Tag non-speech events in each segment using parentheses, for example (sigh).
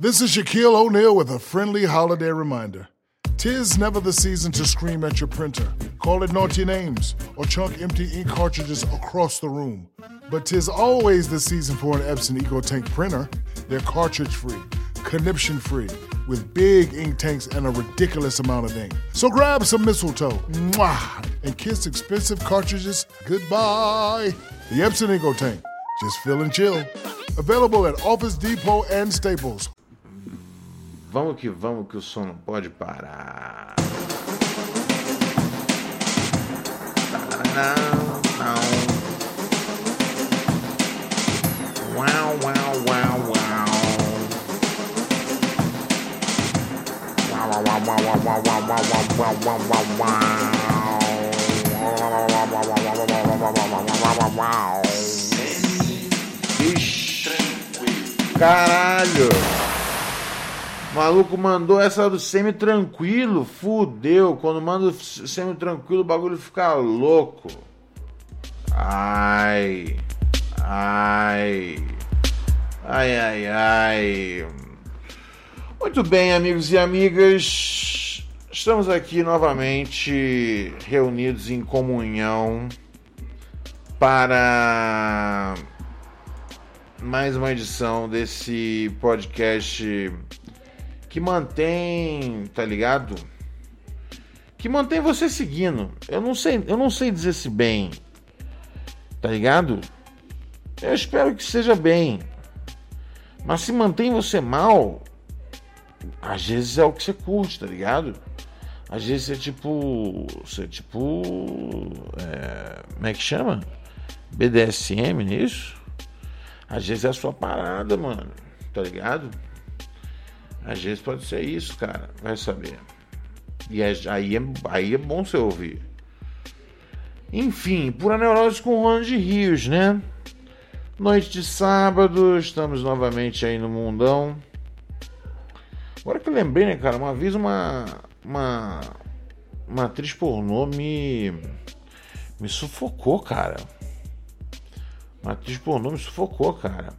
This is Shaquille O'Neal with a friendly holiday reminder. Tis never the season to scream at your printer, call it naughty names, or chunk empty ink cartridges across the room. But tis always the season for an Epson EcoTank printer. They're cartridge free, conniption free, with big ink tanks and a ridiculous amount of ink. So grab some mistletoe mwah, and kiss expensive cartridges goodbye. The Epson EcoTank, just fill and chill. Available at Office Depot and Staples. Vamos que vamos, que o som não pode parar. Não, não. Uau, uau, uau, uau. Uau, uau, uau, uau, uau, uau, uau, uau, uau, uau, uau, uau. Ixi, caralho. O maluco mandou essa do semi-tranquilo, fudeu. Quando manda o semi-tranquilo, o bagulho fica louco. Ai, ai, ai, ai, ai. Muito bem, amigos e amigas. Estamos aqui novamente reunidos em comunhão para mais uma edição desse podcast que mantém, tá ligado? Que mantém você seguindo. Eu não sei, eu não sei dizer se bem. Tá ligado? Eu espero que seja bem. Mas se mantém você mal, às vezes é o que você curte, tá ligado? Às vezes é tipo. Você é tipo. É, como é que chama? BDSM, não é isso? Às vezes é a sua parada, mano. Tá ligado? Às vezes pode ser isso, cara. Vai saber. E aí é, aí é bom você ouvir. Enfim, pura neurose com de Rios, né? Noite de sábado, estamos novamente aí no mundão. Agora que eu lembrei, né, cara? Uma vez uma. Uma. Uma atriz pornô me. Me sufocou, cara. Uma atriz pornô me sufocou, cara.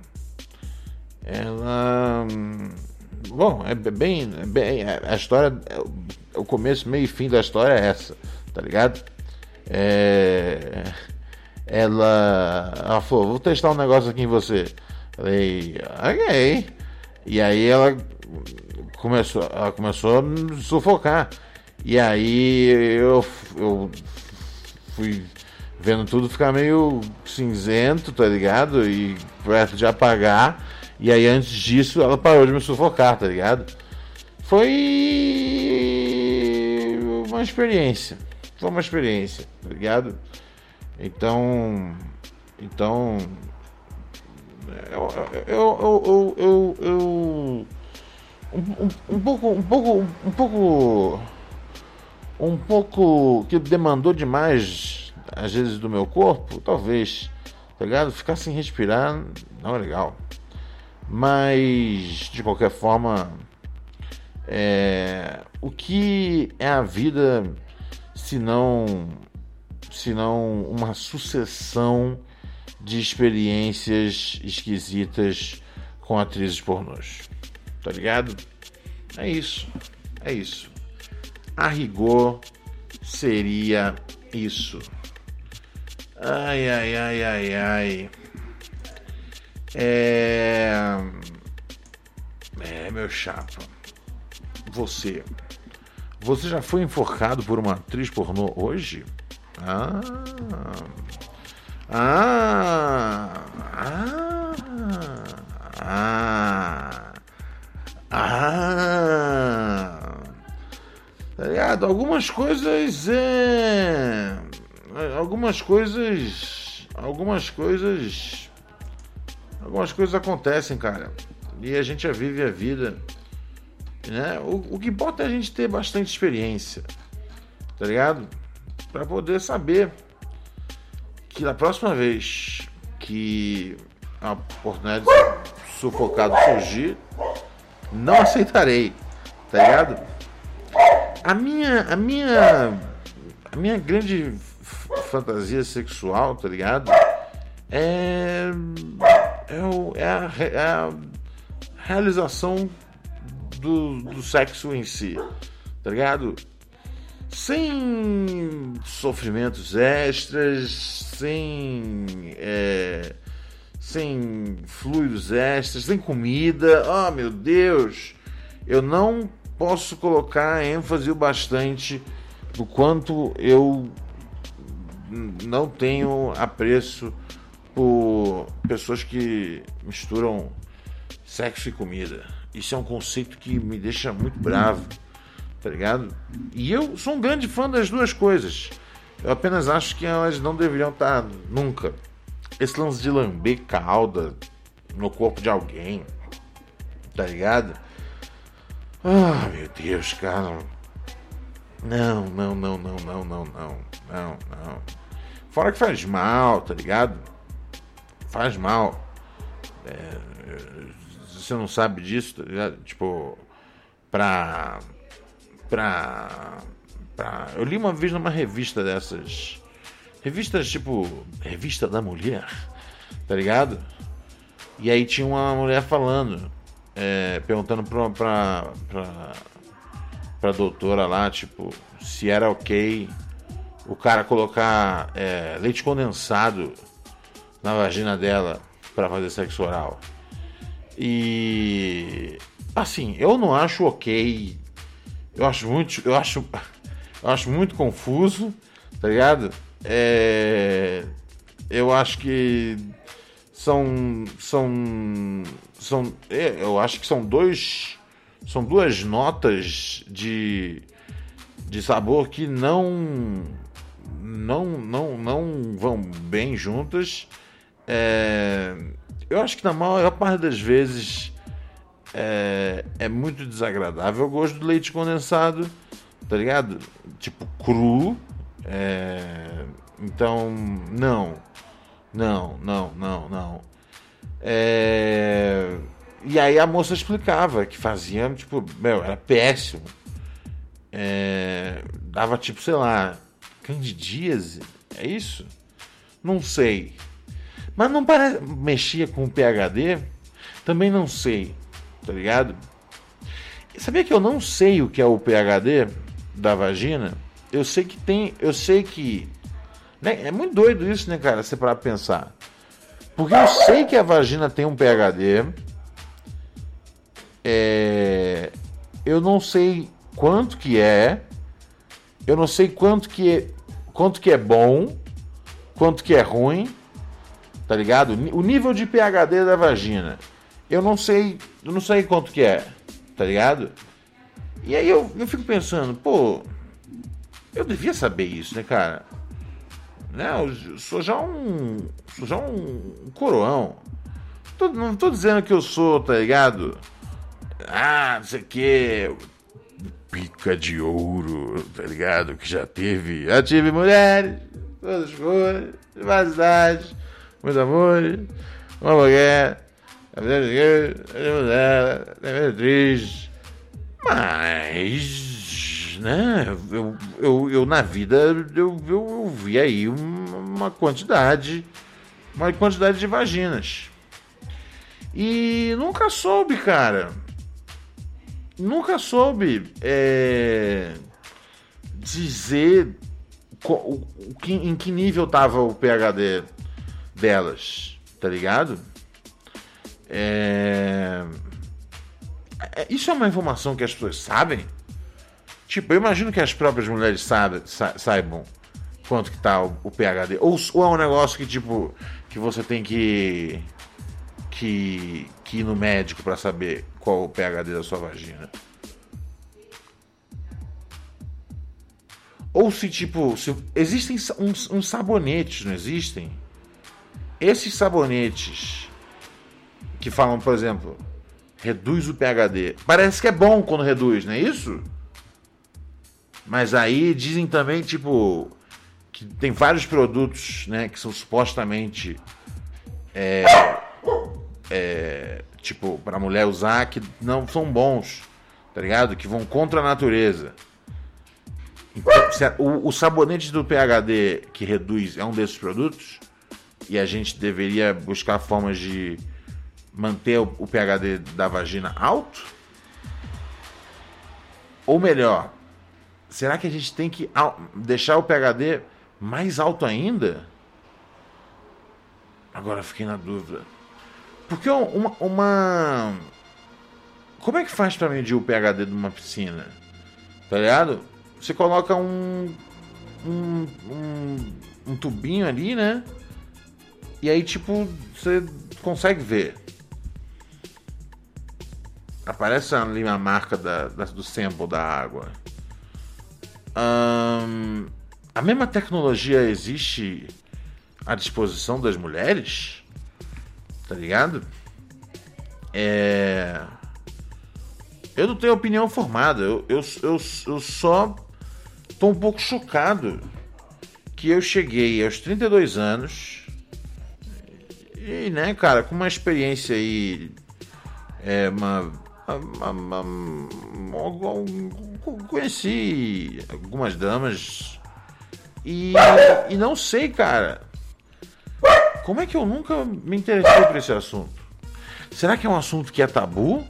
Ela. Bom, é bem, é bem. A história. O começo, meio e fim da história é essa, tá ligado? É, ela. Ela falou: vou testar um negócio aqui em você. Falei: ok. E aí ela começou, ela começou a me sufocar. E aí eu, eu fui vendo tudo ficar meio cinzento, tá ligado? E perto de apagar. E aí antes disso ela parou de me sufocar, tá ligado? Foi uma experiência. Foi uma experiência, tá ligado? Então. Então. Eu. Eu. Eu. eu, eu um, um, pouco. Um pouco. Um pouco. Um pouco. Que demandou demais, às vezes, do meu corpo, talvez. Tá ligado? Ficar sem respirar não é legal. Mas, de qualquer forma, é, o que é a vida se não, se não uma sucessão de experiências esquisitas com atrizes pornôs? Tá ligado? É isso. É isso. A rigor seria isso. Ai, ai, ai, ai, ai. É. É, meu chapa. Você. Você já foi enforcado por uma atriz pornô hoje? Ah. Ah. Ah. Ah. Ah. Tá ligado? Algumas coisas é. Algumas coisas. Algumas coisas algumas coisas acontecem, cara. E a gente já vive a vida. Né? O, o que importa é a gente ter bastante experiência, tá ligado? Para poder saber que na próxima vez que a oportunidade de sufocado surgir, não aceitarei, tá ligado? A minha, a minha, a minha grande fantasia sexual, tá ligado? É é, o, é, a, é a realização do, do sexo em si, tá ligado? Sem sofrimentos extras, sem. É, sem fluidos extras, sem comida. Oh meu Deus! Eu não posso colocar ênfase o bastante no quanto eu não tenho apreço por pessoas que misturam sexo e comida. Isso é um conceito que me deixa muito bravo, tá ligado? E eu sou um grande fã das duas coisas. Eu apenas acho que elas não deveriam estar nunca. Esse lance de lamber calda no corpo de alguém, tá ligado? Ah, meu Deus, cara. Não, não, não, não, não, não, não, não, não. Fora que faz mal, tá ligado? Faz mal. É, você não sabe disso, tá ligado? Tipo, pra. pra. pra. Eu li uma vez numa revista dessas. Revistas tipo. Revista da Mulher, tá ligado? E aí tinha uma mulher falando é, perguntando pra, pra, pra, pra doutora lá, tipo, se era ok o cara colocar é, leite condensado na vagina dela para fazer sexo oral. E assim, eu não acho ok. Eu acho muito, eu acho, eu acho muito confuso, tá ligado? É, eu acho que são são são é, eu acho que são dois são duas notas de de sabor que não não não não vão bem juntas é, eu acho que na maior parte das vezes é, é muito desagradável o gosto do leite condensado tá ligado tipo cru é, então não não, não, não, não. É... E aí a moça explicava que fazia, tipo, meu, era péssimo. É... Dava tipo, sei lá, candidíase, é isso? Não sei. Mas não parece. Mexia com o PHD? Também não sei, tá ligado? Sabia que eu não sei o que é o PHD da vagina? Eu sei que tem. Eu sei que né? É muito doido isso, né, cara? Você para pensar. Porque eu sei que a vagina tem um PHD. É... Eu não sei quanto que é. Eu não sei quanto que é, quanto que é bom, quanto que é ruim. Tá ligado? O nível de PHD da vagina. Eu não sei, eu não sei quanto que é, tá ligado? E aí eu, eu fico pensando, pô, eu devia saber isso, né, cara? Né? Eu sou já um. Sou já um coroão. Tô, não tô dizendo que eu sou, tá ligado? Ah, não sei o que. Pica de ouro, tá ligado? Que já teve. Já tive mulheres, todas as cores, várias idades, muito amor, uma mulher, a mulher, a mulher, atriz. Mas né? Eu, eu, eu na vida eu, eu, eu vi aí uma quantidade, uma quantidade de vaginas. E nunca soube, cara. Nunca soube é, dizer que, em que nível tava o PHD delas, tá ligado? É, é isso é uma informação que as pessoas sabem? Tipo, eu imagino que as próprias mulheres saibam, saibam quanto que tá o, o PHD. Ou, ou, é um negócio que, tipo, que você tem que, que, que ir no médico para saber qual o PHD da sua vagina. Ou se, tipo, se, existem uns, uns sabonetes, não existem? Esses sabonetes que falam, por exemplo, reduz o PHD. Parece que é bom quando reduz, não é isso? Mas aí dizem também, tipo, que tem vários produtos, né, que são supostamente é, é, tipo, para mulher usar que não são bons, tá ligado? Que vão contra a natureza. Então, o, o sabonete do PHD que reduz é um desses produtos e a gente deveria buscar formas de manter o, PHD da vagina alto? Ou melhor, será que a gente tem que deixar o PHD mais alto ainda? Agora fiquei na dúvida. Porque uma, uma... Como é que faz para medir o pHD de uma piscina? Tá ligado? Você coloca um, um, um, um tubinho ali, né? E aí, tipo, você consegue ver. Aparece ali a marca da, da do sample da água. A mesma tecnologia existe à disposição das mulheres? Tá ligado? É. Eu não tenho opinião formada. Eu, eu, eu, eu só tô um pouco chocado que eu cheguei aos 32 anos e, né, cara, com uma experiência aí. É, uma. uma, uma, uma conheci algumas damas e, e não sei, cara. Como é que eu nunca me interessei por esse assunto? Será que é um assunto que é tabu?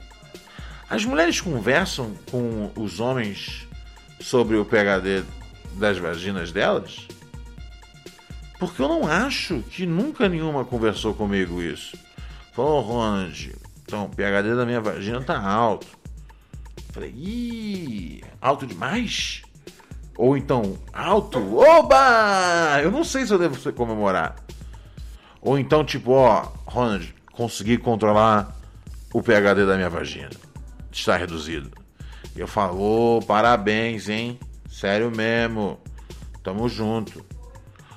As mulheres conversam com os homens sobre o PHD das vaginas delas? Porque eu não acho que nunca nenhuma conversou comigo isso. Falou, Ronald, então o PHD da minha vagina tá alto. Falei, ih, alto demais? Ou então, alto? Oba! Eu não sei se eu devo comemorar. Ou então, tipo, ó, Ronald, consegui controlar o PHD da minha vagina está reduzido. Eu falo, oh, parabéns, hein? Sério mesmo. Tamo junto.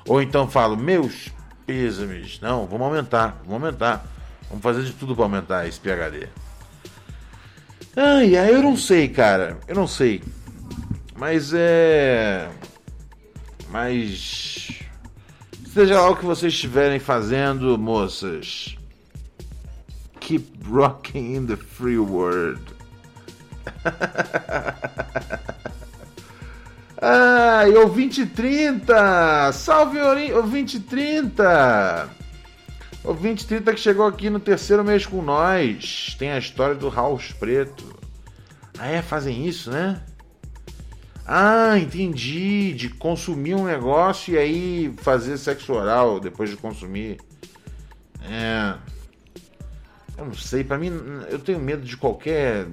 Ou então falo, meus pêsames. Não, vamos aumentar, vamos aumentar. Vamos fazer de tudo para aumentar esse PHD. Ai, ai, eu não sei, cara. Eu não sei. Mas é. Mas. Seja lá o que vocês estiverem fazendo, moças. Keep rocking in the free world. (laughs) Ai, ouvinte 30! Salve, ouvinte 30! Ouvinte 30 que chegou aqui no terceiro mês com nós. Tem a história do House Preto. Ah, é? Fazem isso, né? Ah, entendi. De consumir um negócio e aí fazer sexo oral depois de consumir. É. Eu não sei, para mim, eu tenho medo de qualquer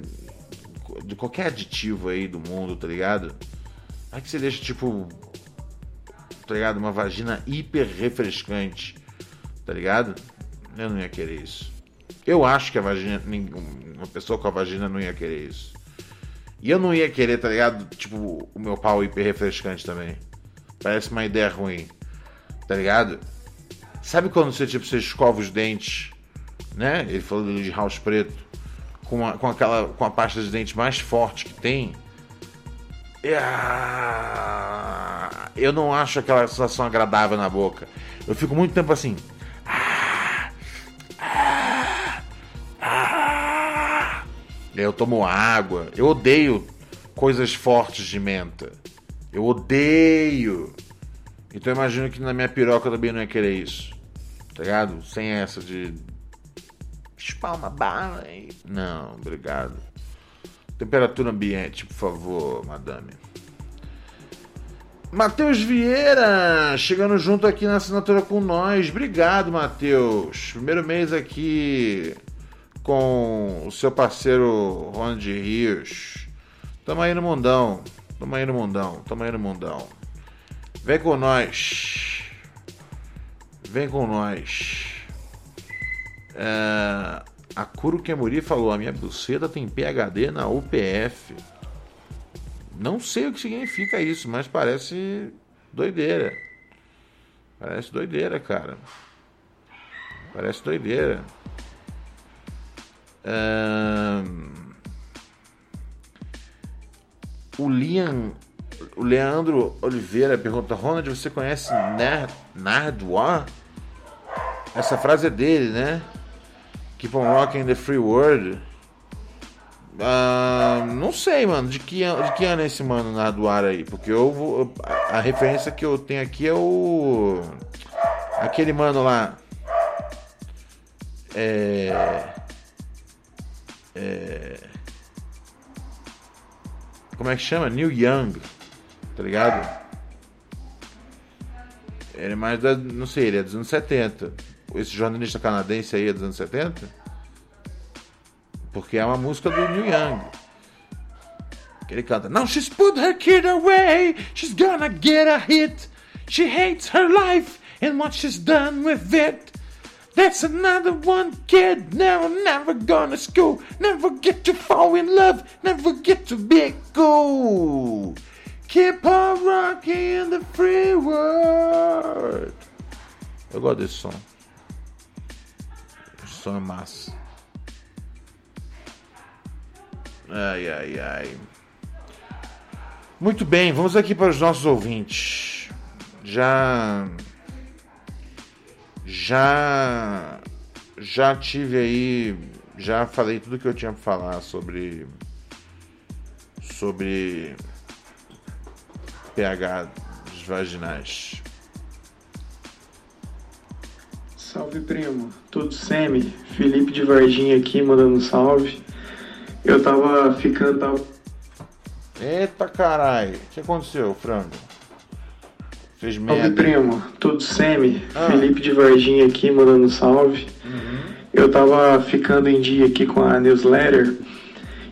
de qualquer aditivo aí do mundo, tá ligado? Aí que você deixa, tipo, tá ligado? Uma vagina hiper refrescante, tá ligado? Eu não ia querer isso. Eu acho que a vagina, uma pessoa com a vagina não ia querer isso. E eu não ia querer, tá ligado? Tipo, o meu pau hiper refrescante também. Parece uma ideia ruim, tá ligado? Sabe quando você, tipo, você escova os dentes, né? Ele falou de house preto com, a, com aquela com a pasta de dente mais forte que tem, eu não acho aquela sensação agradável na boca. Eu fico muito tempo assim. Eu tomo água. Eu odeio coisas fortes de menta. Eu odeio. Então eu imagino que na minha piroca também não ia querer isso. Tá ligado? Sem essa de chupar uma bala. Não, obrigado. Temperatura ambiente, por favor, madame. Matheus Vieira, chegando junto aqui na assinatura com nós. Obrigado, Matheus. Primeiro mês aqui com o seu parceiro Ronald Rios. Tamo aí no mundão. Tamo aí no mundão. Tamo aí no mundão. Vem com nós. Vem com nós. É, a Kuro Kemuri falou: a minha buceta tem PHD na UPF. Não sei o que significa isso, mas parece doideira. Parece doideira, cara. Parece doideira. O Liam, o Leandro Oliveira pergunta: Ronald, você conhece Nardwar? Essa frase é dele, né? Keep on Rocking the Free World. Uh, não sei, mano, de que, de que ano é esse mano na do ar aí? Porque eu vou. A, referência que eu tenho aqui é o. Aquele mano lá. É. É. como é que chama? Neil Young, tá ligado? Ele é mais da. Não sei, ele é dos anos 70. Esse jornalista canadense aí é dos anos 70? Porque é uma música do Neil Young. Que ele canta: Now she's put her kid away, she's gonna get a hit. She hates her life and what she's done with it. That's another one kid, never, never gonna school, never get to fall in love, never get to be cool. Keep on rocking in the free world. Eu gosto desse som. É massa. Ai, ai, ai. Muito bem, vamos aqui para os nossos ouvintes. Já. Já. Já tive aí. Já falei tudo que eu tinha para falar sobre. Sobre pH vaginais. Salve primo, tudo semi? Felipe de Varginha aqui mandando salve. Eu tava ficando. Tava... Eita caralho, o que aconteceu, frango? Fez merda. Salve primo, tudo semi? Ah. Felipe de Varginha aqui mandando salve. Uhum. Eu tava ficando em dia aqui com a newsletter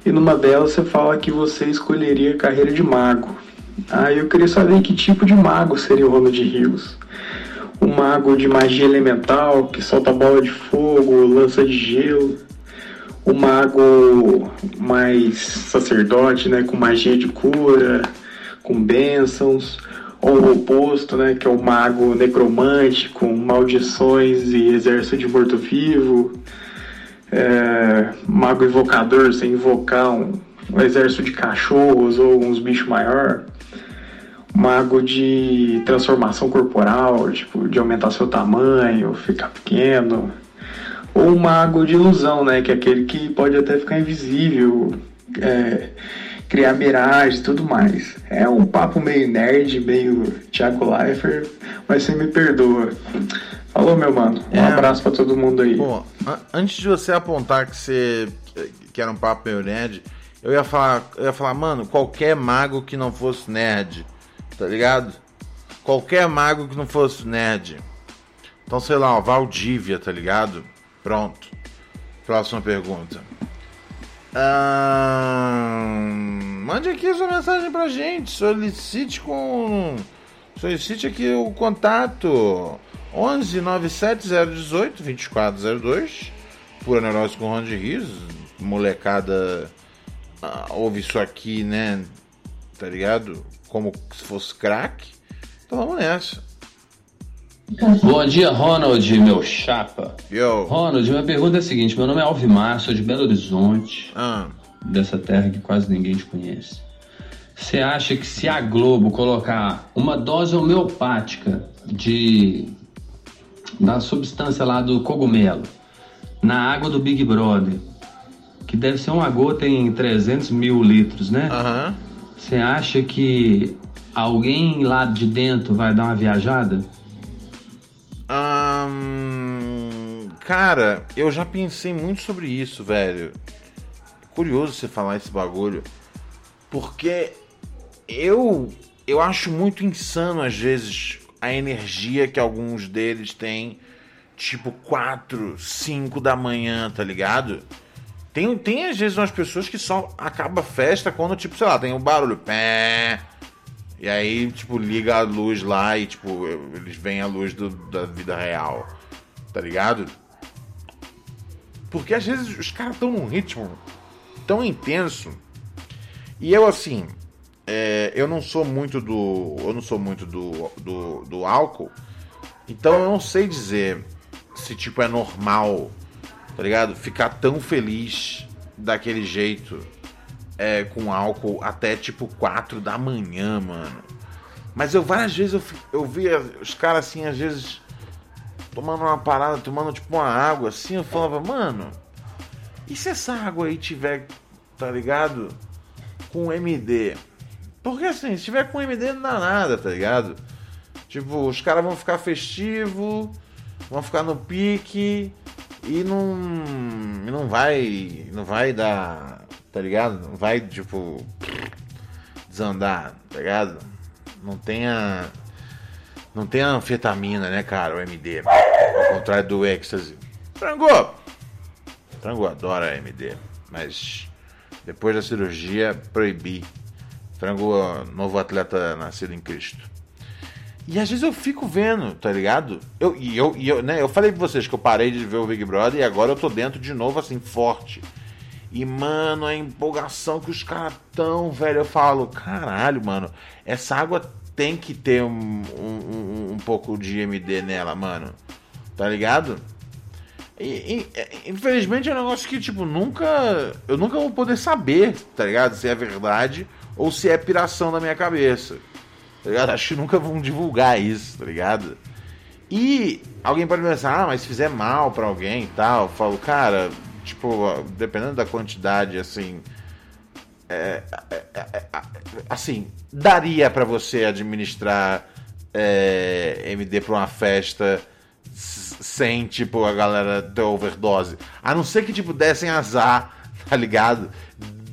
e numa delas você fala que você escolheria carreira de mago. Ah, eu queria saber que tipo de mago seria o Ronald Rios. Um mago de magia elemental, que solta bola de fogo, lança de gelo. O mago mais sacerdote, né, com magia de cura, com bênçãos. Ou o oposto, né, que é o mago necromante, com maldições e exército de morto-vivo. É, mago invocador, sem invocar um, um exército de cachorros ou uns bichos maior mago de transformação corporal, tipo, de aumentar seu tamanho, ficar pequeno. Ou um mago de ilusão, né? Que é aquele que pode até ficar invisível, é, criar miragem e tudo mais. É um papo meio nerd, meio Thiago Leifert, mas você me perdoa. Falou, meu mano. Um é, abraço para todo mundo aí. Bom, antes de você apontar que você que era um papo meio nerd, eu ia falar, eu ia falar, mano, qualquer mago que não fosse nerd tá ligado? Qualquer mago que não fosse nerd. Então, sei lá, ó, Valdívia, tá ligado? Pronto. Próxima pergunta. mande aqui sua mensagem pra gente. Solicite com. Solicite aqui o contato. 11 97 018 2402. Pura Neurose com Ron de. Molecada ah, ouve isso aqui, né? Tá ligado? Como se fosse crack. Então vamos nessa. Bom dia, Ronald, meu chapa. Yo. Ronald, minha pergunta é a seguinte: meu nome é Alvimar, sou de Belo Horizonte, ah. dessa terra que quase ninguém te conhece. Você acha que se a Globo colocar uma dose homeopática de da substância lá do cogumelo na água do Big Brother, que deve ser uma gota em 300 mil litros, né? Aham. Uhum. Você acha que alguém lá de dentro vai dar uma viajada? Um, cara, eu já pensei muito sobre isso, velho. Curioso você falar esse bagulho. Porque eu eu acho muito insano às vezes a energia que alguns deles têm, tipo 4, 5 da manhã, tá ligado? Tem, tem às vezes umas pessoas que só acaba a festa quando, tipo, sei lá, tem um barulho. Pé, e aí, tipo, liga a luz lá e, tipo, eles veem a luz do, da vida real. Tá ligado? Porque às vezes os caras estão num ritmo tão intenso. E eu, assim, é, eu não sou muito do. Eu não sou muito do, do, do álcool. Então eu não sei dizer se, tipo, é normal tá ligado? Ficar tão feliz daquele jeito é, com álcool até tipo 4 da manhã, mano. Mas eu várias vezes eu, eu via os caras assim, às vezes, tomando uma parada, tomando tipo uma água assim, eu falava, mano, e se essa água aí tiver, tá ligado? Com MD? Porque assim, se tiver com MD não dá nada, tá ligado? Tipo, os caras vão ficar festivo, vão ficar no pique, e não. não vai. Não vai dar. Tá ligado? Não vai, tipo. desandar, tá ligado? Não tenha. Não tem anfetamina, né, cara? O MD. Ao contrário do ecstasy. Frango! Frango adora MD. Mas depois da cirurgia, proibi. Frango, novo atleta nascido em Cristo. E às vezes eu fico vendo, tá ligado? Eu, e eu, e eu, né, eu falei pra vocês que eu parei de ver o Big Brother e agora eu tô dentro de novo, assim, forte. E, mano, a empolgação que os caras tão, velho, eu falo, caralho, mano, essa água tem que ter um, um, um pouco de MD nela, mano. Tá ligado? E, e, é, infelizmente é um negócio que, tipo, nunca. Eu nunca vou poder saber, tá ligado? Se é verdade ou se é piração da minha cabeça. Tá ligado? Acho que nunca vão divulgar isso, tá ligado? E alguém pode pensar, ah, mas se fizer mal para alguém e tal, eu falo, cara, tipo, dependendo da quantidade, assim. É, é, é, é assim, daria para você administrar é, MD pra uma festa sem, tipo, a galera ter overdose. A não ser que, tipo, dessem azar, tá ligado?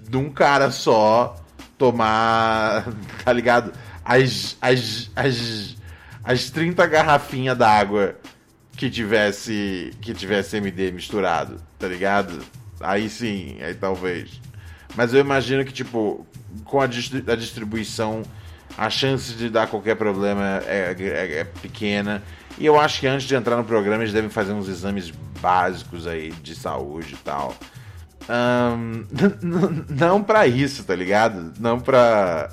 De um cara só tomar, (laughs) tá ligado? As, as, as, as 30 garrafinhas d'água que tivesse que tivesse MD misturado, tá ligado? Aí sim, aí talvez. Mas eu imagino que, tipo, com a, a distribuição, a chance de dar qualquer problema é, é, é, pequena. E eu acho que antes de entrar no programa, eles devem fazer uns exames básicos aí de saúde e tal. Um, (laughs) não para isso, tá ligado? Não pra,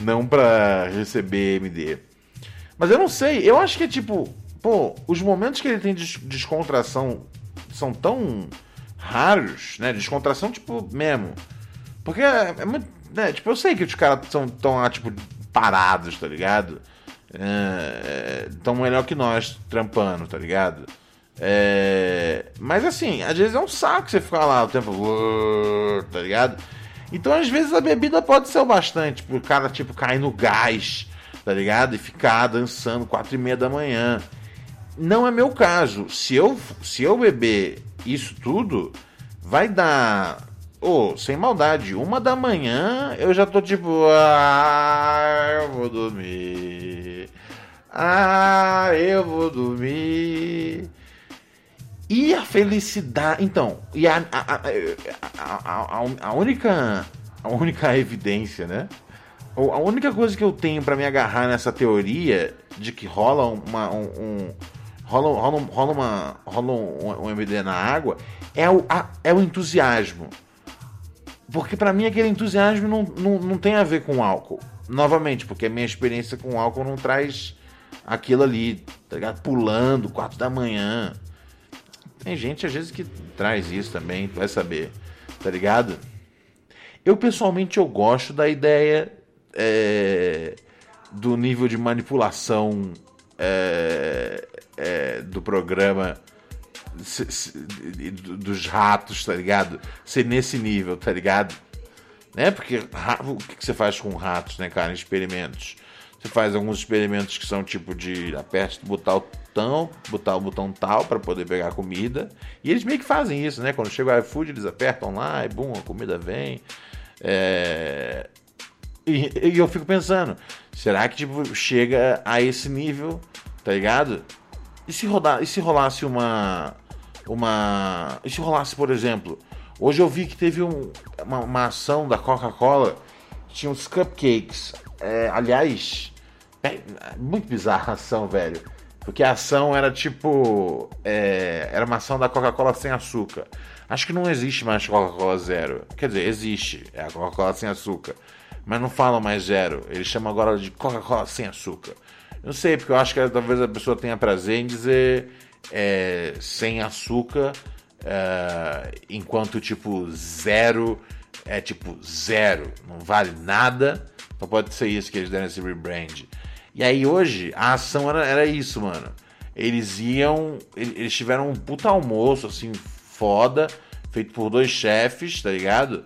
não pra receber MD. Mas eu não sei, eu acho que é tipo, pô, os momentos que ele tem de descontração são tão raros, né? Descontração, tipo, mesmo. Porque é, é muito. Né? Tipo, eu sei que os caras são tão lá, tipo, parados, tá ligado? É, tão melhor que nós trampando, tá ligado? É, mas assim, às vezes é um saco você ficar lá o tempo, tá ligado? Então às vezes a bebida pode ser o bastante pro cara tipo cair no gás, tá ligado? E ficar dançando quatro e meia da manhã. Não é meu caso. Se eu se eu beber isso tudo, vai dar oh, sem maldade, uma da manhã eu já tô tipo, ah, eu vou dormir. Ah, eu vou dormir. E a felicidade. Então, e a, a, a, a, única. A única evidência, né? A única coisa que eu tenho para me agarrar nessa teoria de que rola uma. Um, um, rola, rola, rola, uma, rola um, um MD na água é o, é o entusiasmo. Porque para mim aquele entusiasmo não, não, não tem a ver com álcool. Novamente, porque a minha experiência com álcool não traz aquilo ali, tá ligado? Pulando, quatro da manhã. Tem gente às vezes que traz isso também, vai saber, tá ligado? Eu pessoalmente eu gosto da ideia é, do nível de manipulação é, é, do programa se, se, dos ratos, tá ligado? Ser nesse nível, tá ligado? Né? Porque o que você faz com ratos, né, cara? Experimentos. Você faz alguns experimentos que são tipo de aperte botar o botão, botar o botão tal para poder pegar a comida. E eles meio que fazem isso, né? Quando chega o iFood, eles apertam lá e bum, a comida vem. É... E, e, eu fico pensando, será que tipo, chega a esse nível, tá ligado? E se, rodar, e se rolasse uma. Uma. E se rolasse, por exemplo, hoje eu vi que teve um, uma, uma ação da Coca-Cola, tinha uns cupcakes. É, aliás, é, muito bizarra a ação, velho. Porque a ação era tipo. É, era uma ação da Coca-Cola sem açúcar. Acho que não existe mais Coca-Cola zero. Quer dizer, existe. É a Coca-Cola sem açúcar. Mas não falam mais zero. Eles chamam agora de Coca-Cola sem açúcar. Não sei, porque eu acho que talvez a pessoa tenha prazer em dizer é, sem açúcar, é, enquanto tipo zero é tipo zero, não vale nada. Então pode ser isso que eles deram esse rebrand. E aí hoje a ação era, era isso, mano. Eles iam. Eles tiveram um puta almoço, assim, foda, feito por dois chefes, tá ligado?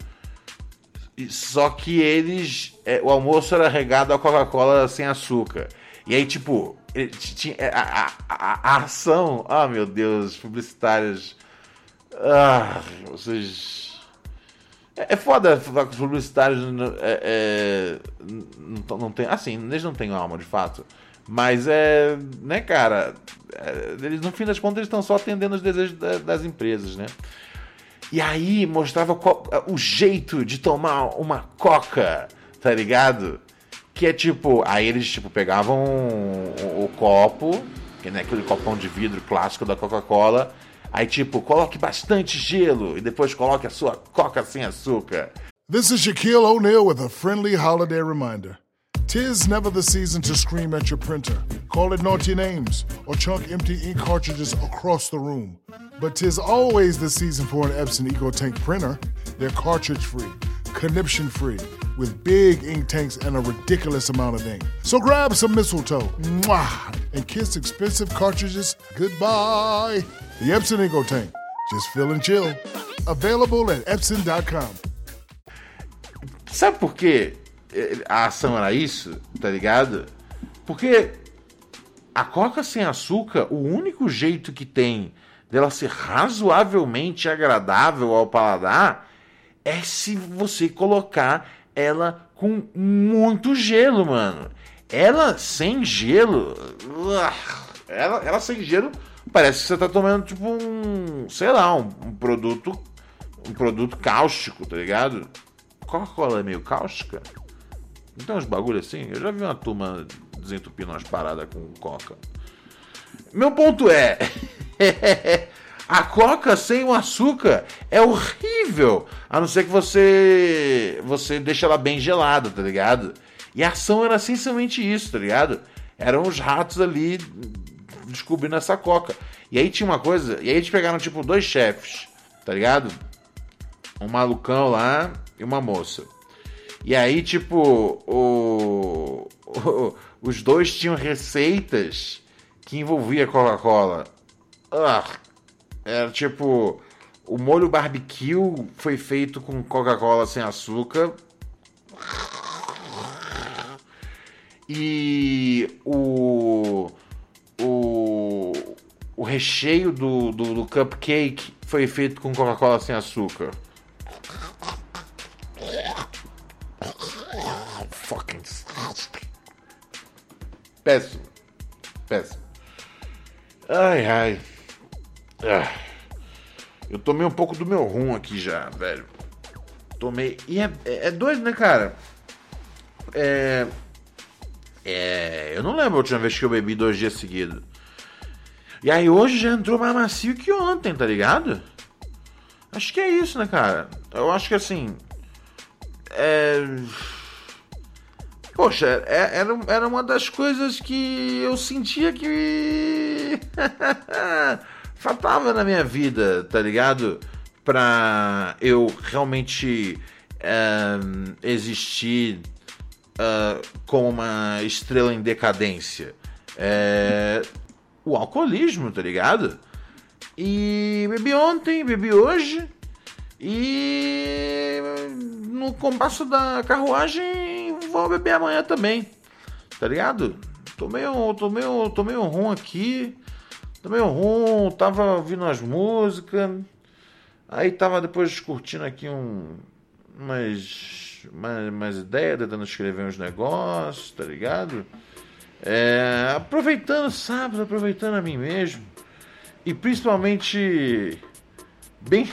Só que eles. É, o almoço era regado a Coca-Cola sem açúcar. E aí, tipo, tinha, é, a, a, a, a ação. Ah, meu Deus, publicitários. Ah, vocês É foda os publicitários. É, é, não, não tem. Assim, eles não têm alma de fato. Mas é. Né, cara? É, eles, no fim das contas, eles estão só atendendo os desejos das empresas, né? E aí mostrava qual, o jeito de tomar uma coca, tá ligado? Que é tipo. Aí eles tipo, pegavam o, o copo, que é né, aquele copão de vidro clássico da Coca-Cola Aí, tipo, coloque bastante gelo e depois coloque a sua coca sem açúcar. This is Shaquille O'Neal with a friendly holiday reminder. Tis never the season to scream at your printer, call it naughty names, or chunk empty ink cartridges across the room. But tis always the season for an Epson EcoTank printer. They're cartridge free, conniption free, with big ink tanks and a ridiculous amount of ink. So grab some mistletoe mwah, and kiss expensive cartridges goodbye. The Epson Ego Tank. Just fill and chill. Available at Epson.com. Sabe por que a ação era isso? Tá ligado? Porque a coca sem açúcar, o único jeito que tem dela ser razoavelmente agradável ao paladar é se você colocar ela com muito gelo, mano. Ela sem gelo. Ela, ela sem gelo parece que você tá tomando tipo um, sei lá, um, um produto um produto cáustico, tá ligado? Coca-Cola é meio cáustica? Então uns bagulho assim, eu já vi uma turma desentupindo umas paradas com coca. Meu ponto é, (laughs) a coca sem o açúcar é horrível, a não ser que você você deixa ela bem gelada, tá ligado? E a ação era essencialmente isso, tá ligado? Eram os ratos ali descobrindo essa coca. E aí tinha uma coisa, e aí eles pegaram tipo dois chefes, tá ligado? Um malucão lá e uma moça. E aí, tipo, o, (laughs) o os dois tinham receitas que envolvia Coca-Cola. era tipo, o molho barbecue foi feito com Coca-Cola sem açúcar. E o, o recheio do, do, do cupcake foi feito com Coca-Cola sem açúcar. Fucking Péssimo. Péssimo. Ai, ai. Ah. Eu tomei um pouco do meu rum aqui já, velho. Tomei. E é, é, é doido, né, cara? É. É, eu não lembro a última vez que eu bebi dois dias seguidos. E aí hoje já entrou mais macio que ontem, tá ligado? Acho que é isso, né, cara? Eu acho que assim. É. Poxa, é, era, era uma das coisas que eu sentia que. (laughs) faltava na minha vida, tá ligado? Pra eu realmente é, existir uh, como uma estrela em decadência. É, o alcoolismo, tá ligado? E bebi ontem, bebi hoje. E no compasso da carruagem vou beber amanhã também. Tá ligado? Tomei um, tomei um, tomei um rum aqui. Tomei um rum, tava ouvindo as músicas. Aí tava depois curtindo aqui um, umas mais, mais ideia, tentando escrever uns negócios, tá ligado? É, aproveitando sábado, aproveitando a mim mesmo. E principalmente bem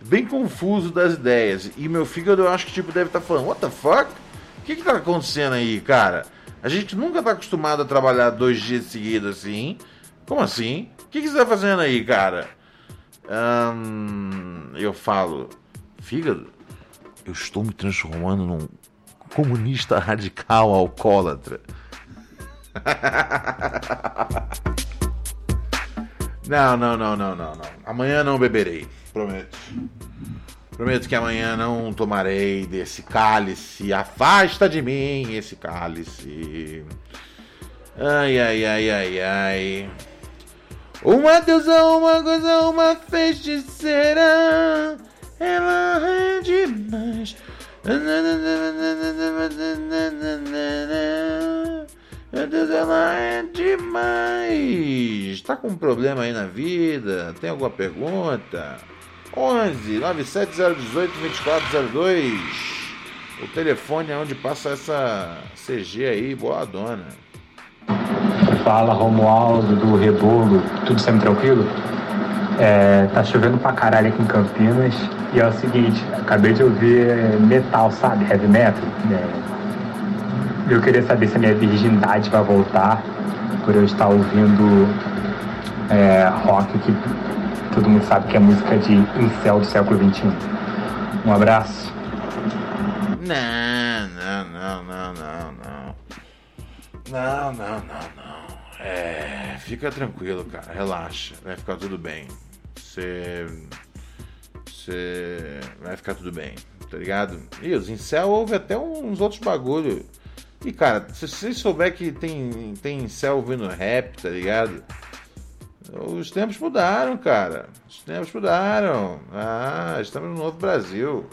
bem confuso das ideias. E meu fígado eu acho que tipo deve estar tá falando, what the fuck? O que que tá acontecendo aí, cara? A gente nunca tá acostumado a trabalhar dois dias seguidos assim. Como assim? O que, que você tá fazendo aí, cara? Eu falo, fígado, eu estou me transformando num comunista radical alcoólatra. (laughs) Não, não, não, não, não, não. Amanhã não beberei, prometo. Prometo que amanhã não tomarei desse cálice. Afasta de mim esse cálice. Ai, ai, ai, ai, ai. Uma deusa, uma coisa, uma feiticeira. Ela é demais. Deus, ela é demais. Tá com um problema aí na vida? Tem alguma pergunta? 11 97018 2402. O telefone é onde passa essa CG aí, boa dona. Fala Romualdo do Rebolo, tudo sempre tranquilo? É, tá chovendo pra caralho aqui em Campinas e é o seguinte, acabei de ouvir metal, sabe? Heavy metal. É, eu queria saber se a minha virgindade vai voltar por eu estar ouvindo é, rock que todo mundo sabe que é música de incel do século XXI. Um abraço. Não, não, não, não, não, não. Não, não, não, não. É, fica tranquilo, cara. Relaxa, vai ficar tudo bem. Você. Você. Vai ficar tudo bem, tá ligado? E os incel houve até uns outros bagulho. E cara, se você souber que tem, tem incel ouvindo rap, tá ligado? Os tempos mudaram, cara. Os tempos mudaram. Ah, estamos no novo Brasil.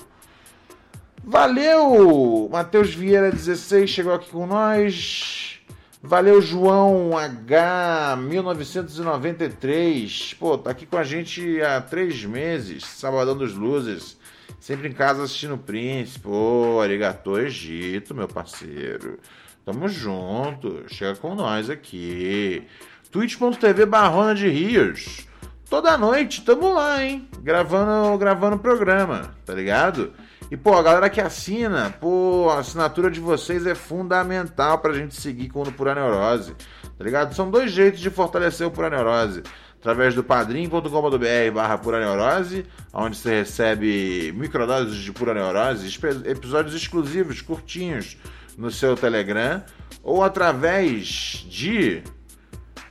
Valeu! Matheus Vieira 16 chegou aqui com nós. Valeu, João H 1993. Pô, tá aqui com a gente há três meses. Sabadão dos Luzes. Sempre em casa assistindo o Príncipe. Ô, Arigatô Egito, meu parceiro. Tamo junto. Chega com nós aqui. twitch.tv Barrona de Rios. Toda noite, tamo lá, hein? Gravando, gravando o programa, tá ligado? E, pô, a galera que assina, pô, a assinatura de vocês é fundamental pra gente seguir com o Pura Neurose, tá ligado? São dois jeitos de fortalecer o Pura Neurose. Através do padrim.com.br barra Pura Neurose, onde você recebe microdoses de Pura Neurose, episódios exclusivos, curtinhos, no seu Telegram, ou através de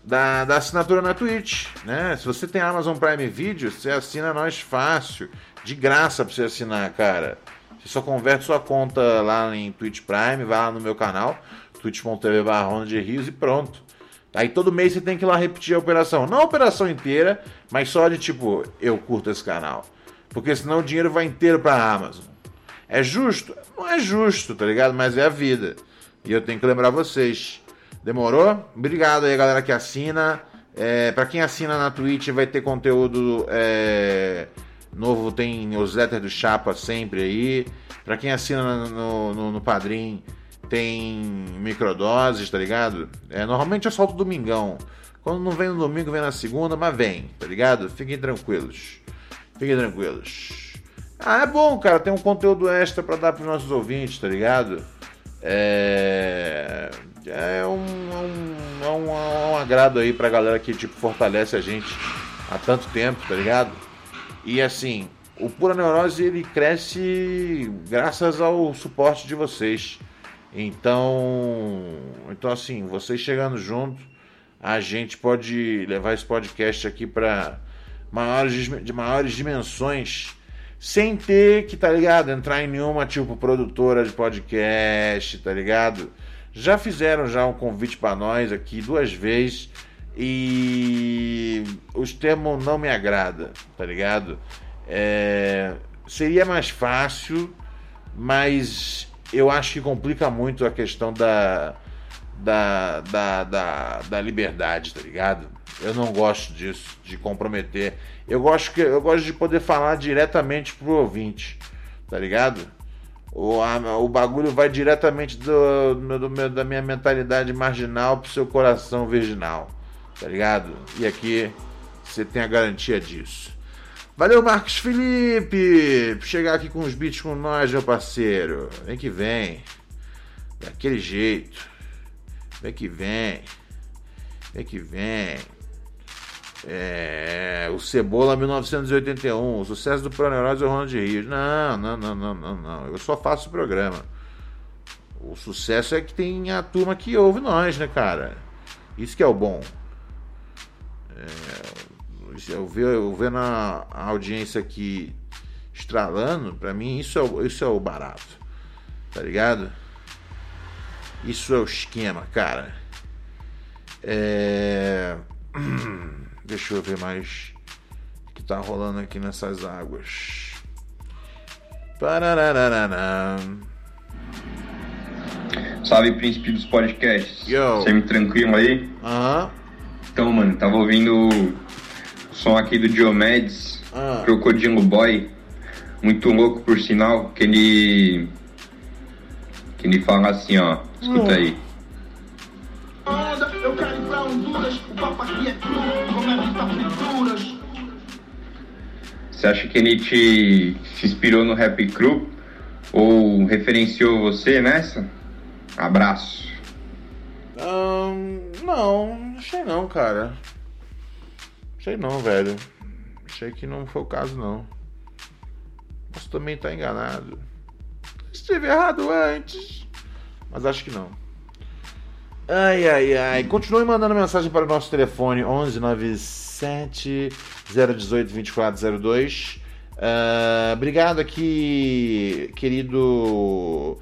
da, da assinatura na Twitch, né? Se você tem Amazon Prime Video, você assina nós fácil de graça pra você assinar, cara. Você só converte sua conta lá em Twitch Prime, vai lá no meu canal, twitch.tv Rios e pronto. Aí todo mês você tem que ir lá repetir a operação. Não a operação inteira, mas só de tipo, eu curto esse canal. Porque senão o dinheiro vai inteiro pra Amazon. É justo? Não é justo, tá ligado? Mas é a vida. E eu tenho que lembrar vocês. Demorou? Obrigado aí, galera que assina. É, para quem assina na Twitch vai ter conteúdo é, Novo tem newsletter do Chapa sempre aí. Pra quem assina no, no, no Padrim, tem microdoses, tá ligado? É, normalmente eu solto domingão. Quando não vem no domingo, vem na segunda, mas vem, tá ligado? Fiquem tranquilos. Fiquem tranquilos. Ah, é bom, cara. Tem um conteúdo extra para dar pros nossos ouvintes, tá ligado? É. É um, é um, é um, é um agrado aí pra galera que, tipo, fortalece a gente há tanto tempo, tá ligado? E assim, o Pura Neurose ele cresce graças ao suporte de vocês. Então, então assim, vocês chegando junto, a gente pode levar esse podcast aqui para maiores de maiores dimensões, sem ter que, tá ligado, entrar em nenhuma tipo produtora de podcast, tá ligado? Já fizeram já um convite para nós aqui duas vezes e os termos não me agrada, tá ligado? É, seria mais fácil, mas eu acho que complica muito a questão da, da, da, da, da liberdade, tá ligado? Eu não gosto disso, de comprometer. Eu gosto, que, eu gosto de poder falar diretamente pro ouvinte, tá ligado? O, a, o bagulho vai diretamente do, do, da minha mentalidade marginal pro seu coração virginal tá ligado? E aqui você tem a garantia disso. Valeu, Marcos Felipe! Chegar aqui com os beats com nós, meu parceiro. Vem que vem. Daquele jeito. Vem que vem. Vem que vem. É, o Cebola 1981, o sucesso do Proneurose é o Ronald Rios. Não, não, não, não, não, não. Eu só faço o programa. O sucesso é que tem a turma que ouve nós, né, cara? Isso que é o bom. É, eu, ver, eu vendo a, a audiência aqui estralando, para mim isso é, isso é o barato. Tá ligado? Isso é o esquema, cara. É... (clears throat) Deixa eu ver mais o que tá rolando aqui nessas águas. Pararararara. Salve, príncipe dos podcasts. Yo. Sempre tranquilo aí? Aham. Então, mano, tava ouvindo som aqui do Diomedes Ah. Crocodilo Boy, muito louco por sinal, que ele. Que ele fala assim, ó. Escuta hum. aí. Eu quero ir pra Honduras, o papo aqui é frituras. Você acha que ele te se inspirou no Rap Crew? Ou referenciou você nessa? Abraço. Um, não, achei não, cara. Achei não, velho. Achei que não foi o caso, não. Posso também estar enganado. Estive errado antes. Mas acho que não. Ai, ai, ai. Continue mandando mensagem para o nosso telefone 1197 018 2402. Uh, obrigado aqui, querido.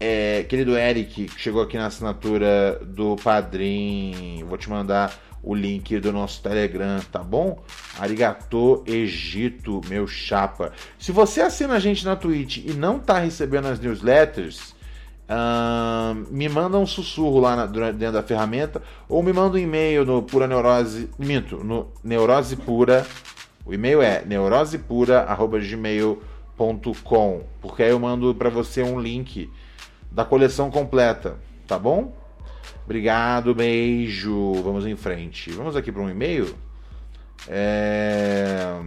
É, querido Eric, que chegou aqui na assinatura do Padrim. Vou te mandar o link do nosso Telegram, tá bom? Arigato Egito, meu chapa. Se você assina a gente na Twitch e não tá recebendo as newsletters, me manda um sussurro lá na, dentro da ferramenta ou me manda um e-mail no Pura Neurose, minto, no Neurose Pura. O e-mail é neurosepura@gmail.com, porque aí eu mando para você um link da coleção completa, tá bom? Obrigado, beijo. Vamos em frente. Vamos aqui para um e-mail. É...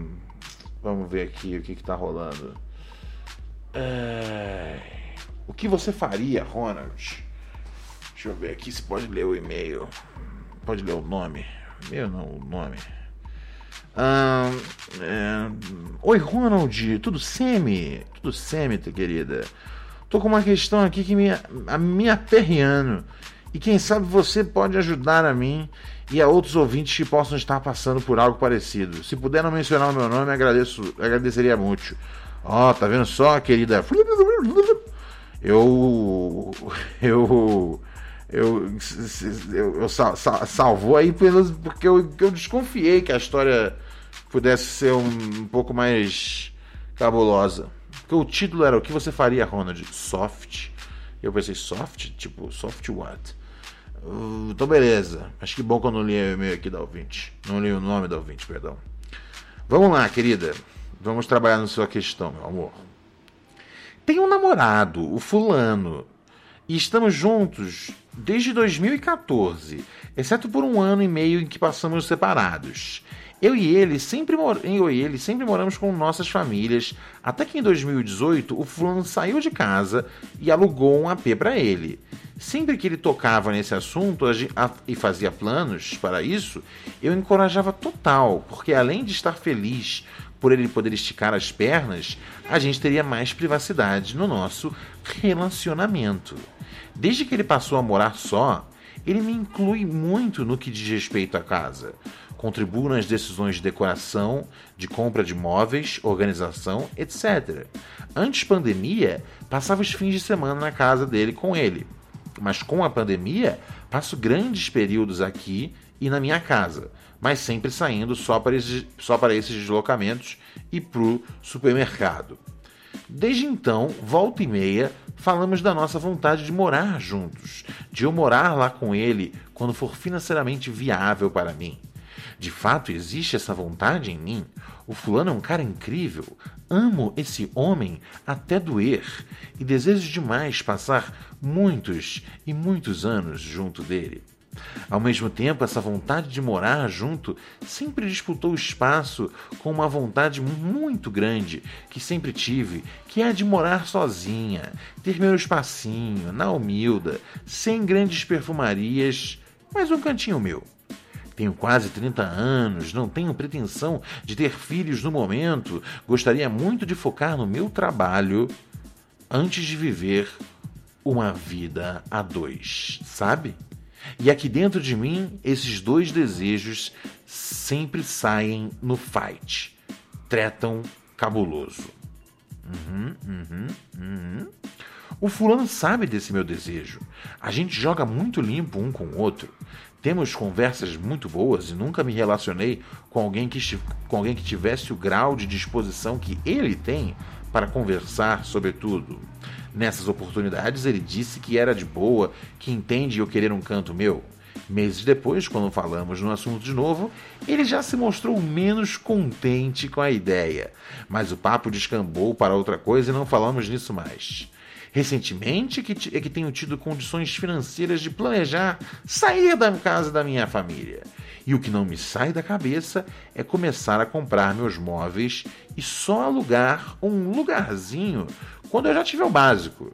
Vamos ver aqui o que está rolando. É... O que você faria, Ronald? Deixa eu ver aqui se pode ler o e-mail. Pode ler o nome. Meu não, o nome. Ah, é... Oi, Ronald. Tudo semi? Tudo semi, querida. Tô com uma questão aqui que me, a me aperreando. E quem sabe você pode ajudar a mim e a outros ouvintes que possam estar passando por algo parecido. Se puder não mencionar o meu nome, agradeço, agradeceria muito. Ó, oh, tá vendo só, querida? Eu. Eu. Eu, eu, eu sal, sal, salvou aí pelos, porque eu, eu desconfiei que a história pudesse ser um, um pouco mais cabulosa. Porque o título era O que você faria, Ronald? Soft. Eu pensei, soft? Tipo, soft what? Uh, então, beleza. Acho que bom que eu não li o e-mail aqui da ouvinte. Não li o nome da ouvinte, perdão. Vamos lá, querida. Vamos trabalhar na sua questão, meu amor. Tem um namorado, o Fulano, e estamos juntos desde 2014, exceto por um ano e meio em que passamos separados. Eu e ele sempre mor... eu e ele sempre moramos com nossas famílias, até que em 2018 o fulano saiu de casa e alugou um AP para ele. Sempre que ele tocava nesse assunto e fazia planos para isso, eu encorajava total, porque além de estar feliz por ele poder esticar as pernas, a gente teria mais privacidade no nosso relacionamento. Desde que ele passou a morar só, ele me inclui muito no que diz respeito à casa contribuo nas decisões de decoração, de compra de móveis, organização, etc. Antes pandemia, passava os fins de semana na casa dele com ele. Mas com a pandemia, passo grandes períodos aqui e na minha casa, mas sempre saindo só para esses, só para esses deslocamentos e para o supermercado. Desde então, volta e meia, falamos da nossa vontade de morar juntos, de eu morar lá com ele quando for financeiramente viável para mim. De fato, existe essa vontade em mim. O fulano é um cara incrível. Amo esse homem até doer e desejo demais passar muitos e muitos anos junto dele. Ao mesmo tempo, essa vontade de morar junto sempre disputou espaço com uma vontade muito grande que sempre tive, que é a de morar sozinha, ter meu espacinho, na humilda, sem grandes perfumarias, mas um cantinho meu. Tenho quase 30 anos, não tenho pretensão de ter filhos no momento. Gostaria muito de focar no meu trabalho antes de viver uma vida a dois, sabe? E aqui dentro de mim, esses dois desejos sempre saem no fight. Tretam cabuloso. Uhum, uhum, uhum. O fulano sabe desse meu desejo. A gente joga muito limpo um com o outro. Temos conversas muito boas e nunca me relacionei com alguém que, com alguém que tivesse o grau de disposição que ele tem para conversar sobre tudo. Nessas oportunidades, ele disse que era de boa, que entende eu querer um canto meu. Meses depois, quando falamos no assunto de novo, ele já se mostrou menos contente com a ideia. Mas o papo descambou para outra coisa e não falamos nisso mais. Recentemente é que tenho tido condições financeiras de planejar sair da casa da minha família. E o que não me sai da cabeça é começar a comprar meus móveis e só alugar um lugarzinho quando eu já tiver o básico.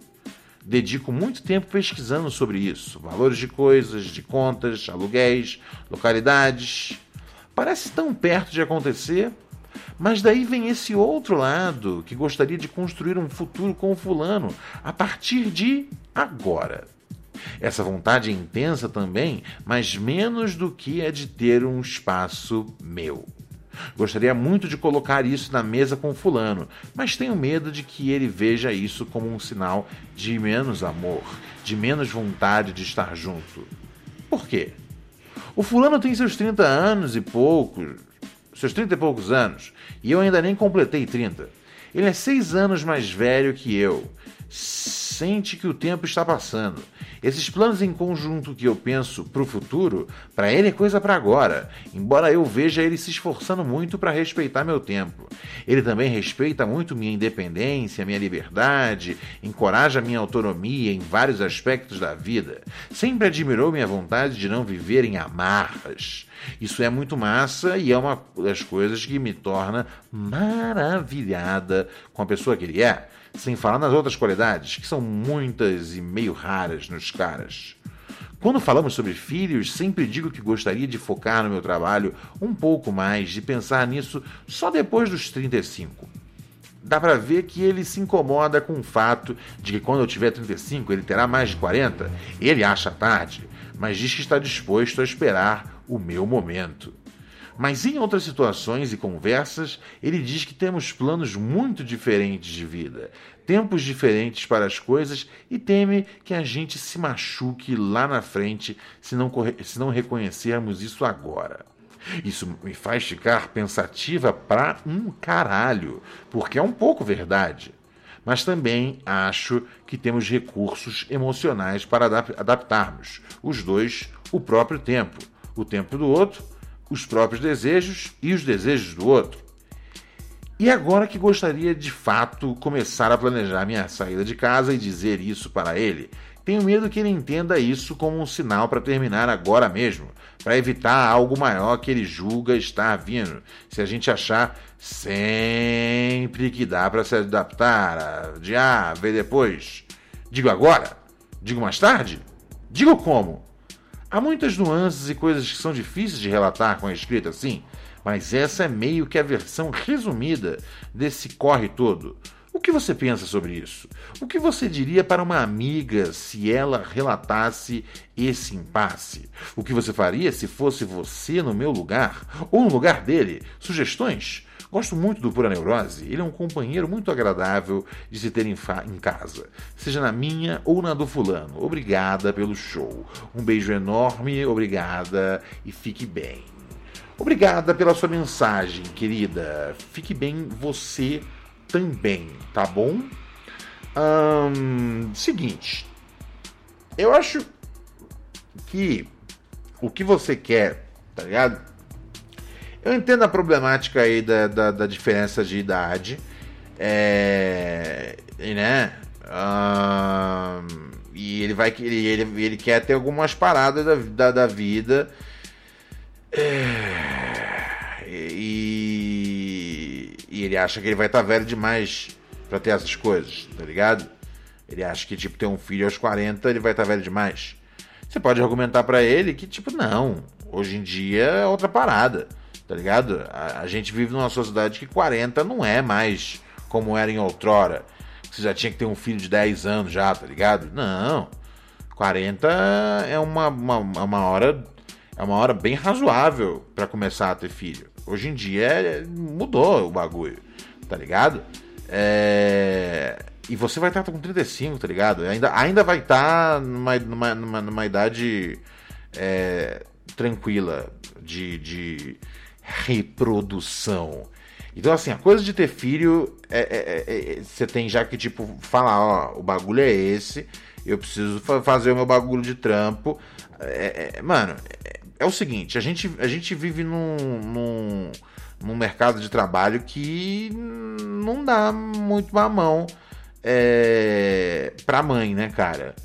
Dedico muito tempo pesquisando sobre isso, valores de coisas, de contas, aluguéis, localidades. Parece tão perto de acontecer, mas daí vem esse outro lado que gostaria de construir um futuro com o fulano a partir de agora. Essa vontade é intensa também, mas menos do que a de ter um espaço meu. Gostaria muito de colocar isso na mesa com Fulano, mas tenho medo de que ele veja isso como um sinal de menos amor, de menos vontade de estar junto. Por quê? O Fulano tem seus 30 anos e poucos, seus 30 e poucos anos, e eu ainda nem completei 30. Ele é seis anos mais velho que eu. Sente que o tempo está passando. Esses planos em conjunto que eu penso para o futuro, para ele é coisa para agora, embora eu veja ele se esforçando muito para respeitar meu tempo. Ele também respeita muito minha independência, minha liberdade, encoraja minha autonomia em vários aspectos da vida. Sempre admirou minha vontade de não viver em amarras. Isso é muito massa e é uma das coisas que me torna maravilhada com a pessoa que ele é sem falar nas outras qualidades, que são muitas e meio raras nos caras. Quando falamos sobre filhos, sempre digo que gostaria de focar no meu trabalho um pouco mais, de pensar nisso só depois dos 35. Dá para ver que ele se incomoda com o fato de que quando eu tiver 35 ele terá mais de 40. Ele acha tarde, mas diz que está disposto a esperar o meu momento. Mas em outras situações e conversas, ele diz que temos planos muito diferentes de vida, tempos diferentes para as coisas e teme que a gente se machuque lá na frente se não, se não reconhecermos isso agora. Isso me faz ficar pensativa pra um caralho, porque é um pouco verdade. Mas também acho que temos recursos emocionais para adaptarmos, os dois, o próprio tempo, o tempo do outro os próprios desejos e os desejos do outro. E agora que gostaria de fato começar a planejar minha saída de casa e dizer isso para ele, tenho medo que ele entenda isso como um sinal para terminar agora mesmo, para evitar algo maior que ele julga estar vindo. Se a gente achar sempre que dá para se adaptar, de ah, ver depois. Digo agora? Digo mais tarde? Digo como? Há muitas nuances e coisas que são difíceis de relatar com a escrita assim, mas essa é meio que a versão resumida desse corre todo. O que você pensa sobre isso? O que você diria para uma amiga se ela relatasse esse impasse? O que você faria se fosse você no meu lugar? Ou no lugar dele? Sugestões? Gosto muito do Pura Neurose. Ele é um companheiro muito agradável de se ter em, em, casa, seja na minha ou na do fulano. Obrigada pelo show. Um beijo enorme, obrigada e fique bem. Obrigada pela sua mensagem, querida. Fique bem você também, tá bom? seguinte, eu acho que o que você quer, tá ligado? Eu entendo a problemática aí da, da, da diferença de idade. É, e, né? E ele vai ele, ele, ele quer ter algumas paradas da, da, da vida. É, e, e ele acha que ele vai estar tá velho demais para ter essas coisas, tá ligado? Ele acha que, tipo, ter um filho aos 40 ele vai estar tá velho demais. Você pode argumentar para ele que, tipo, não. Hoje em dia é outra parada tá ligado? A, a, gente vive numa sociedade que 40 não é mais como era em outrora. Você já tinha que ter um filho de 10 anos já, tá ligado? Não. 40 é uma, uma, uma hora é uma hora bem razoável para começar a ter filho. Hoje em dia é, mudou o bagulho, tá ligado? É... E você vai estar com 35, tá ligado? Ainda, ainda vai estar numa, numa, numa, numa idade é, tranquila de, de reprodução. Então, assim, a coisa de ter filho, é, é, é, é você tem já que, tipo, falar, ó, o bagulho é esse, eu preciso fazer o meu bagulho de trampo. É, mano, é, o seguinte, a gente, a gente vive num, num, num mercado de trabalho que não dá muito mamão é, pra mãe, né, cara?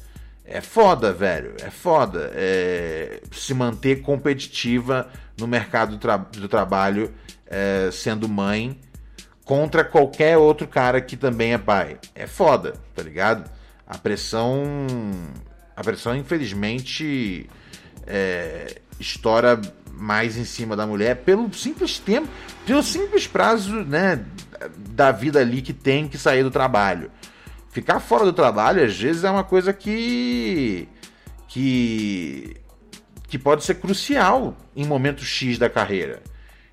É foda, velho. É foda. É, se manter competitiva no mercado do, tra do trabalho é, sendo mãe contra qualquer outro cara que também é pai. É foda, tá ligado? A pressão. A pressão, infelizmente, é, estoura mais em cima da mulher pelo simples tempo, pelo simples prazo, né, da vida ali que tem que sair do trabalho. Ficar fora do trabalho, às vezes, é uma coisa que. que. Que pode ser crucial em momento X da carreira.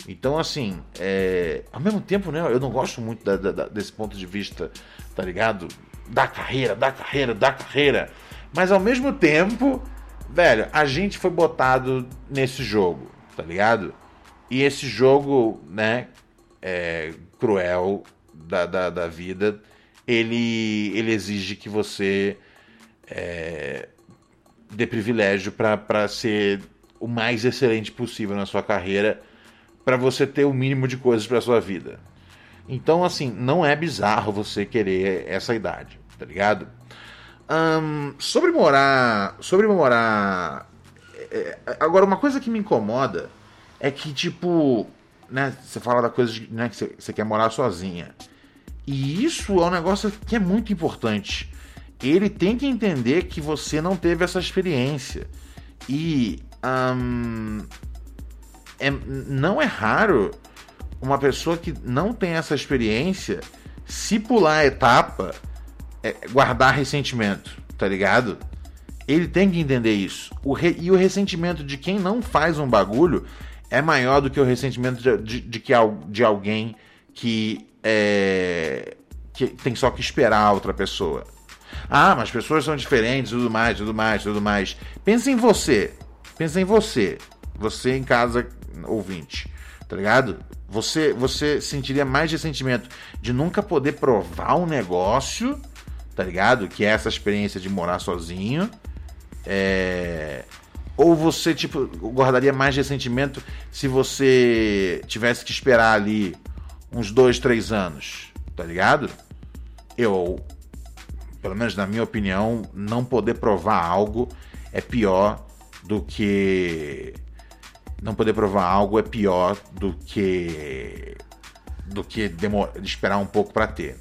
Então, assim, é... ao mesmo tempo, né, eu não gosto muito da, da, desse ponto de vista, tá ligado? Da carreira, da carreira, da carreira. Mas ao mesmo tempo, velho, a gente foi botado nesse jogo, tá ligado? E esse jogo, né, é, cruel da, da, da vida, ele, ele exige que você é, dê privilégio para ser o mais excelente possível na sua carreira para você ter o mínimo de coisas para sua vida. Então, assim, não é bizarro você querer essa idade, tá ligado? Um, sobre morar. Sobre morar. É, é, agora, uma coisa que me incomoda é que, tipo, né, você fala da coisa de, né, que você, você quer morar sozinha. E isso é um negócio que é muito importante. Ele tem que entender que você não teve essa experiência. E um, é, não é raro uma pessoa que não tem essa experiência se pular a etapa é, guardar ressentimento, tá ligado? Ele tem que entender isso. O re... E o ressentimento de quem não faz um bagulho é maior do que o ressentimento de, de, de que, de alguém que, é... que tem só que esperar a outra pessoa. Ah, mas pessoas são diferentes, tudo mais, tudo mais, tudo mais. Pensa em você. Pensa em você. Você em casa ouvinte, tá ligado? Você, você sentiria mais ressentimento de nunca poder provar um negócio, tá ligado? Que é essa experiência de morar sozinho. É... Ou você, tipo, guardaria mais ressentimento se você tivesse que esperar ali uns dois, três anos, tá ligado? Eu, pelo menos na minha opinião, não poder provar algo é pior do que não poder provar algo é pior do que do que demorar, esperar um pouco para ter.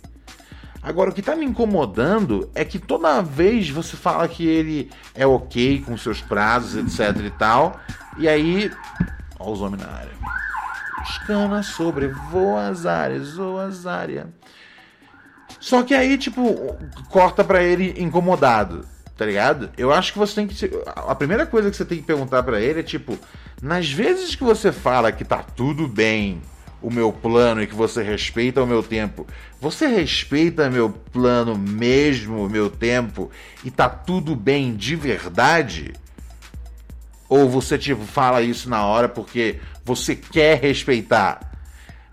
Agora, o que tá me incomodando é que toda vez você fala que ele é ok com seus prazos, etc e tal, e aí. Olha os homens na área. Escana sobrevoa as áreas, ou as áreas. Só que aí, tipo, corta pra ele incomodado, tá ligado? Eu acho que você tem que. A primeira coisa que você tem que perguntar para ele é tipo: nas vezes que você fala que tá tudo bem o meu plano e que você respeita o meu tempo, você respeita meu plano mesmo, o meu tempo, e tá tudo bem de verdade? Ou você tipo fala isso na hora porque você quer respeitar?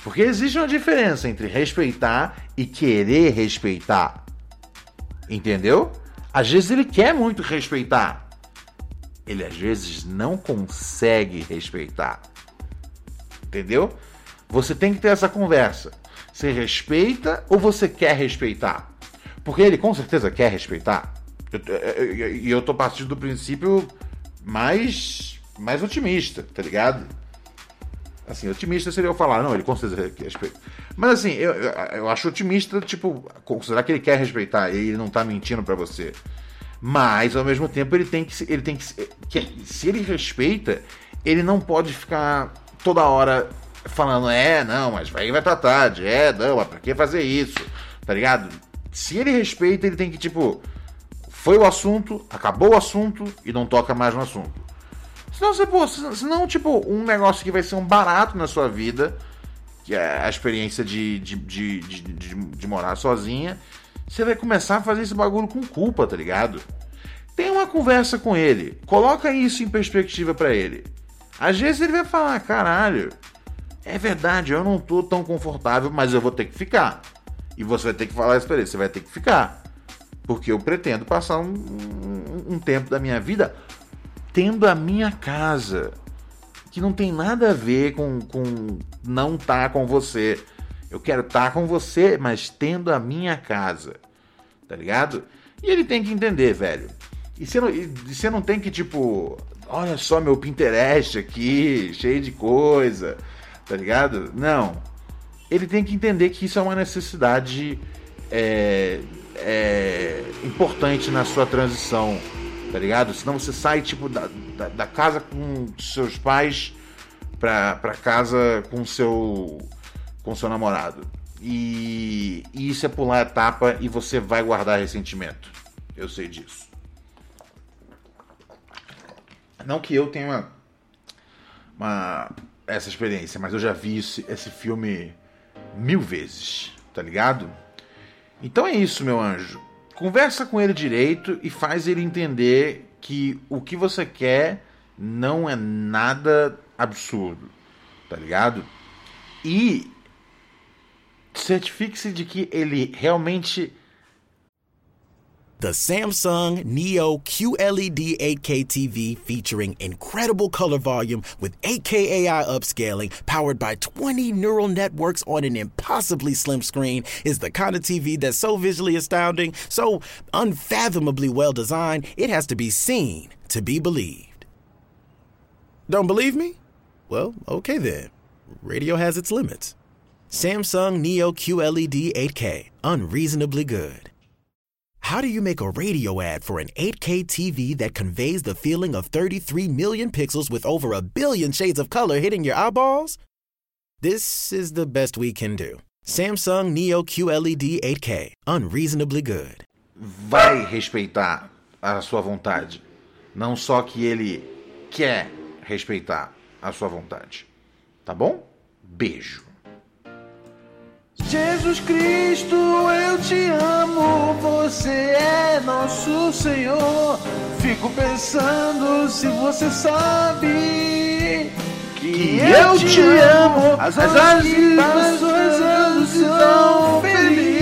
Porque existe uma diferença entre respeitar e querer respeitar. Entendeu? Às vezes ele quer muito respeitar, ele às vezes não consegue respeitar. Entendeu? Você tem que ter essa conversa. Você respeita ou você quer respeitar? Porque ele com certeza quer respeitar. E eu, eu, tô partindo do princípio mais, mais otimista, tá ligado? Assim, otimista seria eu falar, não, ele com certeza quer respeitar. Mas assim, eu, eu acho otimista, tipo, considerar que ele quer respeitar e ele não tá mentindo para você. Mas, ao mesmo tempo, ele tem que. Ele tem que. Se ele respeita, ele não pode ficar toda hora falando, é, não, mas vai estar tarde, é, não, mas pra que fazer isso? Tá ligado? Se ele respeita, ele tem que, tipo, foi o assunto, acabou o assunto e não toca mais no assunto. Senão, você, pô, senão, tipo, um negócio que vai ser um barato na sua vida, que é a experiência de, de, de, de, de, morar sozinha, você vai começar a fazer esse bagulho com culpa, tá ligado? Tem uma conversa com ele, coloca isso em perspectiva para ele. Às vezes ele vai falar, caralho, É verdade, eu não tô tão confortável, mas eu vou ter que ficar. E você vai ter que falar isso pra ele, você vai ter que ficar. Porque eu pretendo passar um, um, um tempo da minha vida tendo a minha casa. Que não tem nada a ver com, com não estar tá com você. Eu quero estar tá com você, mas tendo a minha casa. Tá ligado? E ele tem que entender, velho. E você não, e você não tem que, tipo, olha só meu Pinterest aqui, cheio de coisa, tá ligado? Não. Ele tem que entender que isso é uma necessidade é, é, importante na sua transição, tá ligado? Senão você sai, tipo, da, da, da casa com seus pais pra, pra casa com seu com seu namorado. E, e isso é pular a etapa e você vai guardar ressentimento. Eu sei disso. Não que eu tenha uma, uma essa experiência, mas eu já vi esse, esse filme mil vezes, tá ligado? Então é isso, meu anjo. Conversa com ele direito e faz ele entender que o que você quer não é nada absurdo, tá ligado? E certifique-se de que ele realmente The Samsung Neo QLED 8K TV featuring incredible color volume with 8K AI upscaling powered by 20 neural networks on an impossibly slim screen is the kind of TV that's so visually astounding, so unfathomably well designed, it has to be seen to be believed. Don't believe me? Well, okay then. Radio has its limits. Samsung Neo QLED 8K, unreasonably good. How do you make a radio ad for an 8K TV that conveys the feeling of 33 million pixels with over a billion shades of color hitting your eyeballs? This is the best we can do. Samsung Neo QLED 8K, unreasonably good. Vai respeitar a sua vontade. Não só que ele quer respeitar a sua vontade. Tá bom? Beijo. Jesus Cristo, eu te amo, você é nosso Senhor. Fico pensando se você sabe que eu te amo. As horas que passo rezando são felizes.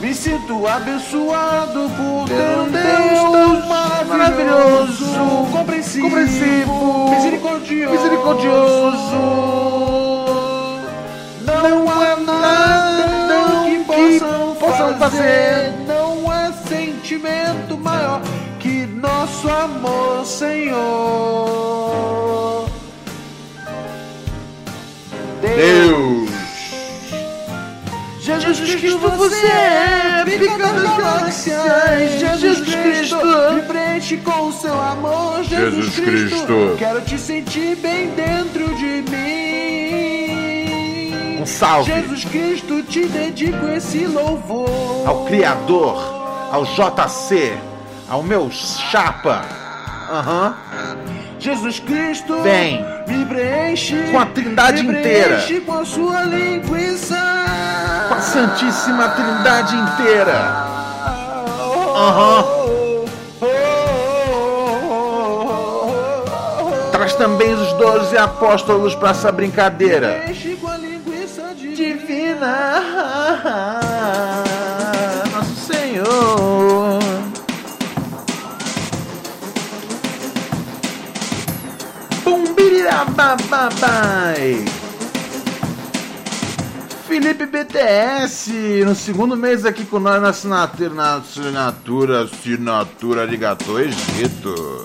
Me sinto abençoado por ter um Deus tão maravilhoso, compreensivo, misericordioso. misericordioso não há nada que possam, possam fazer. Não há sentimento maior que nosso amor, Senhor. Deus. Jesus Cristo, você é pica das galáxias. Jesus Cristo, me preenche com seu amor. Jesus Cristo, quero te sentir bem dentro de mim. Salve Jesus Cristo, te dedico esse louvor. ao Criador, ao JC, ao meu chapa. Aham. Jesus Cristo, Vem. me preenche Com a trindade me inteira. preenche com a sua linguiça. Com a Santíssima Trindade inteira. Aham. Traz também os doze apóstolos para essa brincadeira. Divina, nosso Senhor. Bumbirirababai. Felipe BTS, no segundo mês aqui com nós na assinatura, na assinatura, assinatura de Egito.